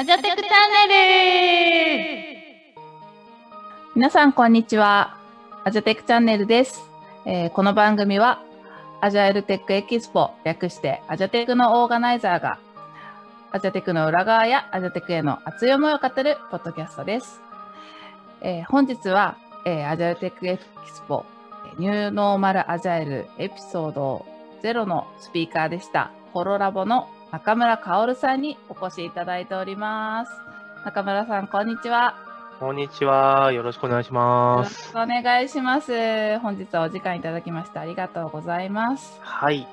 アジャテクチャンネル皆さん、こんにちは。アジャテクチャンネルです。えーこの番組は、アジャイルテックエキスポ、略してアジャテクのオーガナイザーが、アジャテクの裏側やアジャテクへの熱い思いを語るポッドキャストです。えー本日は、えーアジャイルテックエキスポ、ニューノーマルアジャイルエピソード0のスピーカーでした、ホロラボの中村薫さんにお越しいただいております。中村さん、こんにちは。こんにちは。よろしくお願いしよます。ろしくお願いします。本日はお時間いただきましてありがとうございます。はい。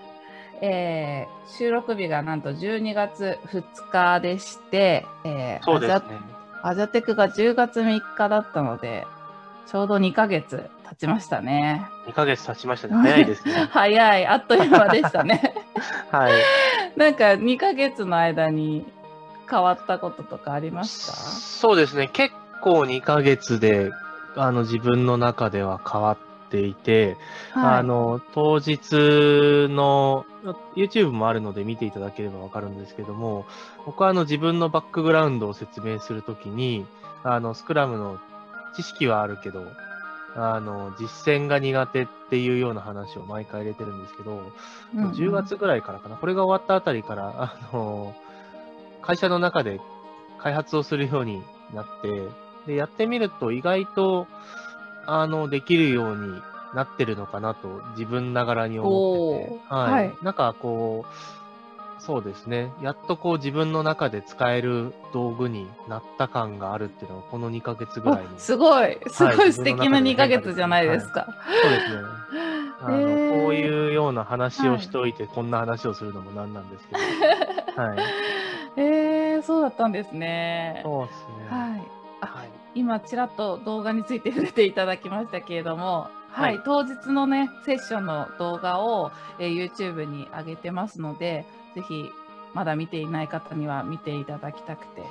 えー収録日がなんと12月2日でして、えーそうですね。アジャアジャテクが10月3日だったので、ちょうど2ヶ月経ちましたね。2ヶ月経ちましたね。早いですね。早い、あっという間でしたね。はい。なんか2ヶ月の間に変わったこととかありましたそうですね。結構2ヶ月で、あの、自分の中では変わっていて、はいあの、当日の、YouTube もあるので見ていただければわかるんですけども、僕はあの自分のバックグラウンドを説明するときに、あの、スクラムの知識はあるけど、あの、実践が苦手っていうような話を毎回入れてるんですけど、うんうん。10月ぐらいからかな、これが終わったあたりから、あの、会社の中で開発をするようになって、で、やってみると意外と、あの、できるようになってるのかなと自分ながらに思ってて、はい、はい。なんかこう、そうですね。やっとこう自分の中で使える道具になった感があるっていうのはこの2ヶ月ぐらいに。おすごい、すごはいい素敵な2ヶ月じゃないですか。そうですね。あの、へーこういうような話をしておいて、こんな話をするのもなんなんですけど。はい。えー、そうだったんですね。そうですね。はい。あはい。今、ちらっと動画について触れていただきましたけれども、はい、はい当日のね、セッションの動画を、えー YouTube に上げてますので、ぜひ、まだ見ていない方には見ていただきたくて、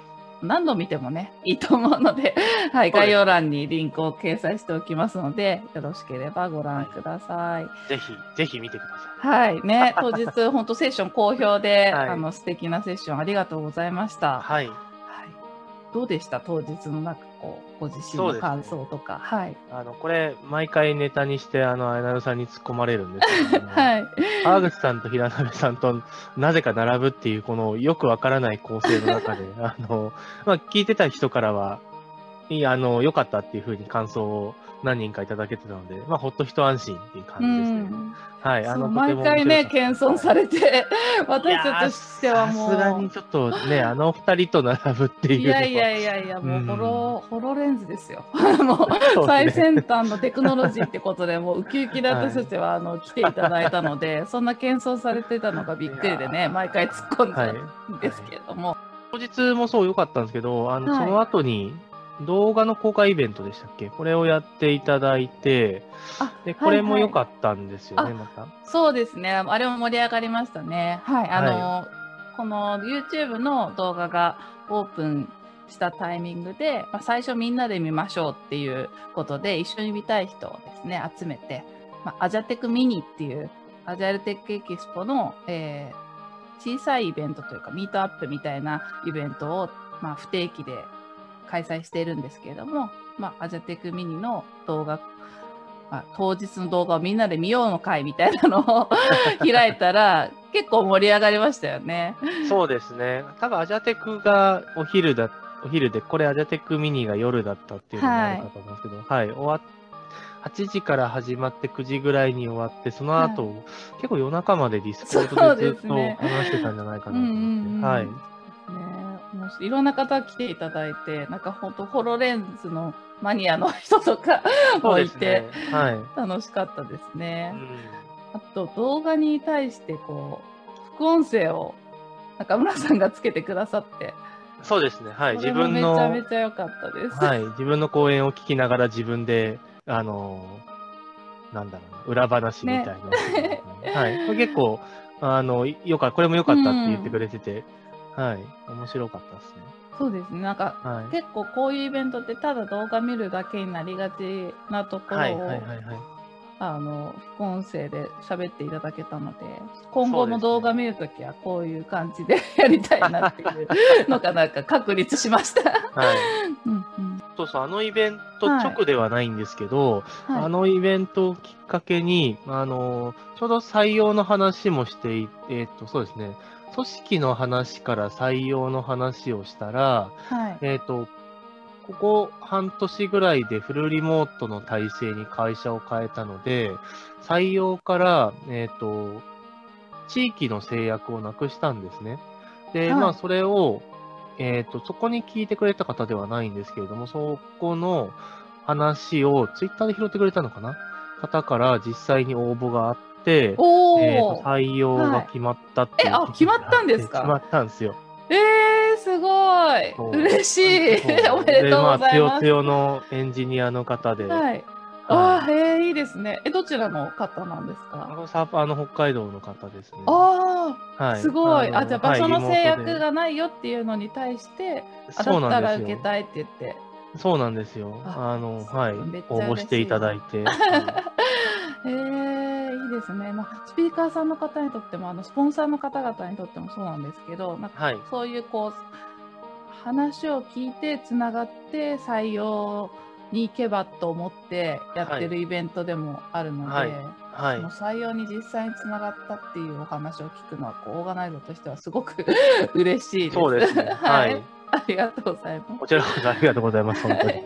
何度見てもね、いいと思うので、はい、概要欄にリンクを掲載しておきますので、よろしければご覧ください。ぜひ、ぜひ見てください。はい、ね、当日、本当セッション好評で、はいあの、素敵なセッションありがとうございました。はい。はい。どうでした？当日のなんかこう、ご自身の感想とか。はい。あの、これ、毎回ネタにして、あの、あやなるさんに突っ込まれるんですけども、はい。川口さんと平鍋さんとなぜか並ぶっていう、このよくわからない構成の中で、あの、まあ、聞いてた人からは、いい、あの、良かったっていうふうに感想を何人かいただけてたので、まあ、ほっと一安心っていう感じですね。んはい、そうとて毎も回ね、謙遜されて、私たちとしてはもさすがにう。ちょっとね、あの二人と並ぶっていう。いやいやいやいや、もううんホロ、ホロレンズですよ。もう、最先端のテクノロジーってことで、もうウキウキで私たちは、あの、来ていただいたので、そんな謙遜されてたのがびっくりでね、毎回突っ込んはいでたんですけれども。当日もそう良かったんですけど、あの、はいその後に動画の公開イベントでしたっけ？これをやっていただいて、あで、これも良かっったんですよね、はいまた。そうですね。あれも盛り上がりましたね。はい。あの、この YouTube の動画がオープンしたタイミングで、まあ、最初みんなで見ましょうっていうことで、一緒に見たい人をですね、集めて、まあ、アジャテクミニっていう、アジャイルテックエキスポの、えー小さいイベントというか、ミートアップみたいなイベントを、まあ、不定期で開催しているんですけれども、まあ、アジャテクミニの動画まあ、当日の動画をみんなで見ようの会みたいなのを 開いたら結構盛り上がりましたよね。そうですね。多分アジャテクがお昼だ、お昼で、これアジャテクミニが夜だったっていうのもあるかと思うんですけど、はい、終わっ8時から始まって9時ぐらいに終わって、その後、結構夜中まで Discord でずっと話してたんじゃないかなとうんうんうん思って。はい。ねもういろんな方来ていただいてなんか本当 HoloLens のマニアの人とか もいですねて。はい。楽しかったですね。うんあと動画に対してこう副音声を中村さんがつけてくださって、そうですね。はい。自分の、めちゃめちゃ良かったです。はい。自分の講演を聞きながら自分で、あのーなんだろうな、裏話みたいな。はい。これ結構、あの、よかこれも良かったって言ってくれてて、はい。面白かったですね。そうですね。なんかはい。結構こういうイベントってただ動画見るだけになりがちなところを、はいはいはいはい。あの副音声で喋っていただけたので今後も動画見るときはこういう感じで やりたいなっていうのがなんか確立しました。はい。うんうんそうそう、あのイベント直ではないんですけど、はいあのイベントをきっかけに、あの、ちょうど採用の話もしていて、えっと、そうですね、組織の話から採用の話をしたら、はい。えっと、ここ半年ぐらいでフルリモートの体制に会社を変えたので、採用から、えっと、地域の制約をなくしたんですね。で、はい。まあ、それを、えっ、と、そこに聞いてくれた方ではないんですけれども、そこの話をツイッターで拾ってくれたのかな？方から実際に応募があって、おえーとー採用が決まったってはいえあ決まったんですか？決まったんですよ。えー、すごい嬉しい おめでとうございで、まあ、ます。つよつよのエンジニアの方で、はい。ああ、へえ、いいですね。え、どちらの方なんですあかのサーファーの北海道の方ですね。ああ、はい、すごい。のあ、じゃあ場所はいの制約がないよっていうのに対して、あそうなんですよ。受けたいって言って。そうなんですよ。ああの、はい。応募していただいて。はい へえ、いいですね。まあ、スピーカーさんの方にとっても、あの、スポンサーの方々にとってもそうなんですけど、なんかはい。そういうこう、話を聞いてつながって採用に行けばと思ってやってるイベントでもあるので、はいはいその。採用に実際につながったっていうお話を聞くのはこうオーガナイザーとしてはすごく 嬉しいです。そうですね。は はいい。ありがとうございます。こちらこそありがとうございます。本当に。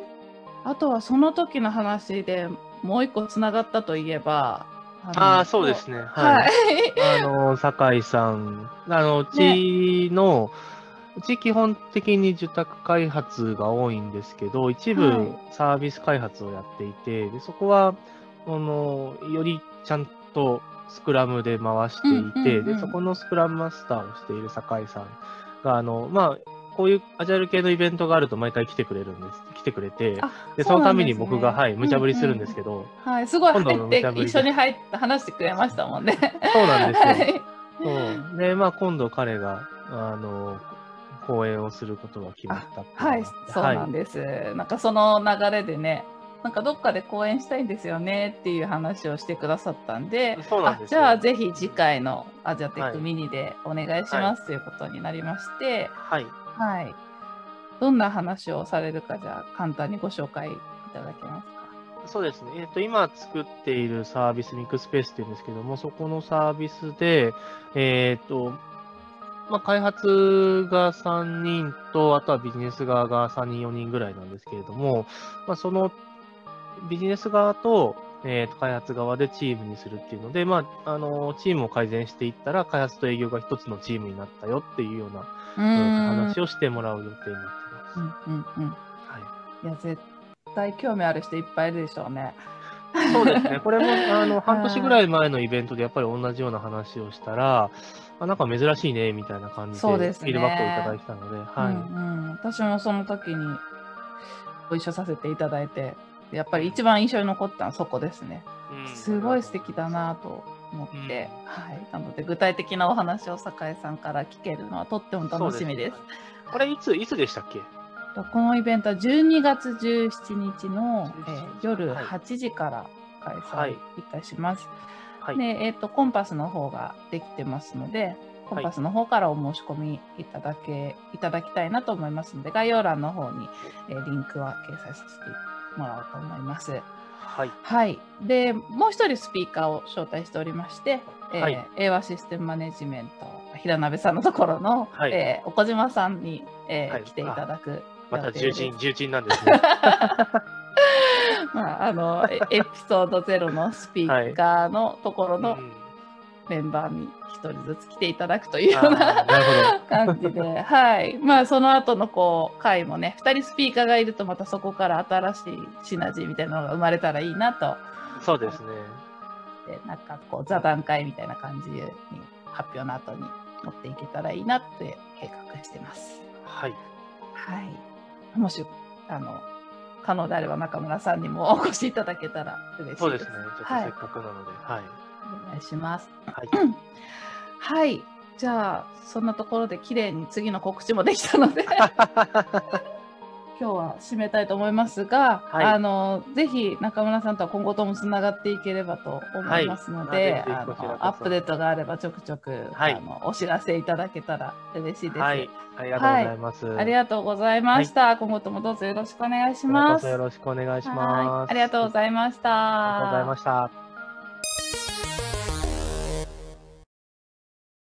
あとはその時の話でもう一個つながったといえば、のああ、そうですね。ははい。い。あの、酒井さん、あの、うちの、うち基本的に受託開発が多いんですけど、一部はいサービス開発をやっていて、でそこは、あの、よりちゃんとスクラムで回していて、で、そこのスクラムマスターをしている酒井さんが、あの、まあ、こういうアジャイル系のイベントがあると毎回来てくれるんです。来てくれて、あで、そのために僕が、はい、無茶ぶりするんですけど、はい、すごい入って一緒に入って話してくれましたもんね。そうなんですよ。は いそう。で、まあ、今度彼が、あの、講演をすることが決まったはいそうなんです。なんかその流れでね、なんかどっかで講演したいんですよねっていう話をしてくださったんで、そうなんですよあじゃあぜひ次回のアジアテックはいミニでお願いしますということになりまして、はい。はい。どんな話をされるか、じゃあ簡単にご紹介いただけますか？そうですね。えっ、と、今作っているサービス、ミックスペースっていうんですけども、そこのサービスで、えっ、と、まあ、開発が3人と、あとはビジネス側が3人、4人ぐらいなんですけれども、まあ、そのビジネス側と、えーと開発側でチームにするっていうので、まあ、あのチームを改善していったら、開発と営業が一つのチームになったよっていうような、うえーと話をしてもらう予定になってます。うんうんうん。はいいや、絶対興味ある人いっぱいいるでしょうね。そうですね。これも、あの、半年ぐらい前のイベントでやっぱり同じような話をしたら、あなんか珍しいね、みたいな感じで、フィードバックをいただいてたので、はい。うんうん、私もその時にご一緒させていただいて、やっぱり一番印象に残ったのはそこですね。うんすごい素敵だなと思って、はい。なので具体的なお話を酒井さんから聞けるのはとっても楽しみです。そうこれいつ、いつでしたっけ？このイベントは12月17日の、えー夜はい8時から開はい催いたします。はい。で、えっ、と、コンパスの方ができてますので、コンパスの方からお申し込みいただけ、いただきたいなと思いますので、概要欄の方に、えーリンクは掲載させてもらおうと思います。はい。はい。で、もう一人スピーカーを招待しておりまして、えーはい英和システムマネジメント、平鍋さんのところの、はいえー岡島さんに、えーはい来ていただくまた重鎮、重鎮なんですね。まあ、あの、えエピソード0のスピーカーのところのうんメンバーに一人ずつ来ていただくというようあな感じで、はい。まあ、その後のこう、回もね、二人スピーカーがいるとまたそこから新しいシナジーみたいなのが生まれたらいいなと、ど。そうですね。でなんかこう、座談会みたいな感じに発表の後に持っていけたらいいなって計画してます。はい。はい。もし、あの、可能であれば中村さんにもお越しいただけたら嬉しいです。そうですね。ちょっとはいせっかくなので、はい。お願いします。はい。はい。じゃあ、そんなところで綺麗に次の告知もできたので、今日は締めたいと思いますが、はいあのぜひ中村さんとは今後ともつながっていければと思いますので、はいあのアップデートがあればちょくちょく、はいあのお知らせいただけたら嬉しいです。はい。ありがとうございます。ありがとうございました、今後ともどうぞよろしくお願いします。よろしくお願いします。はいありがとうございました。ありがとうございました。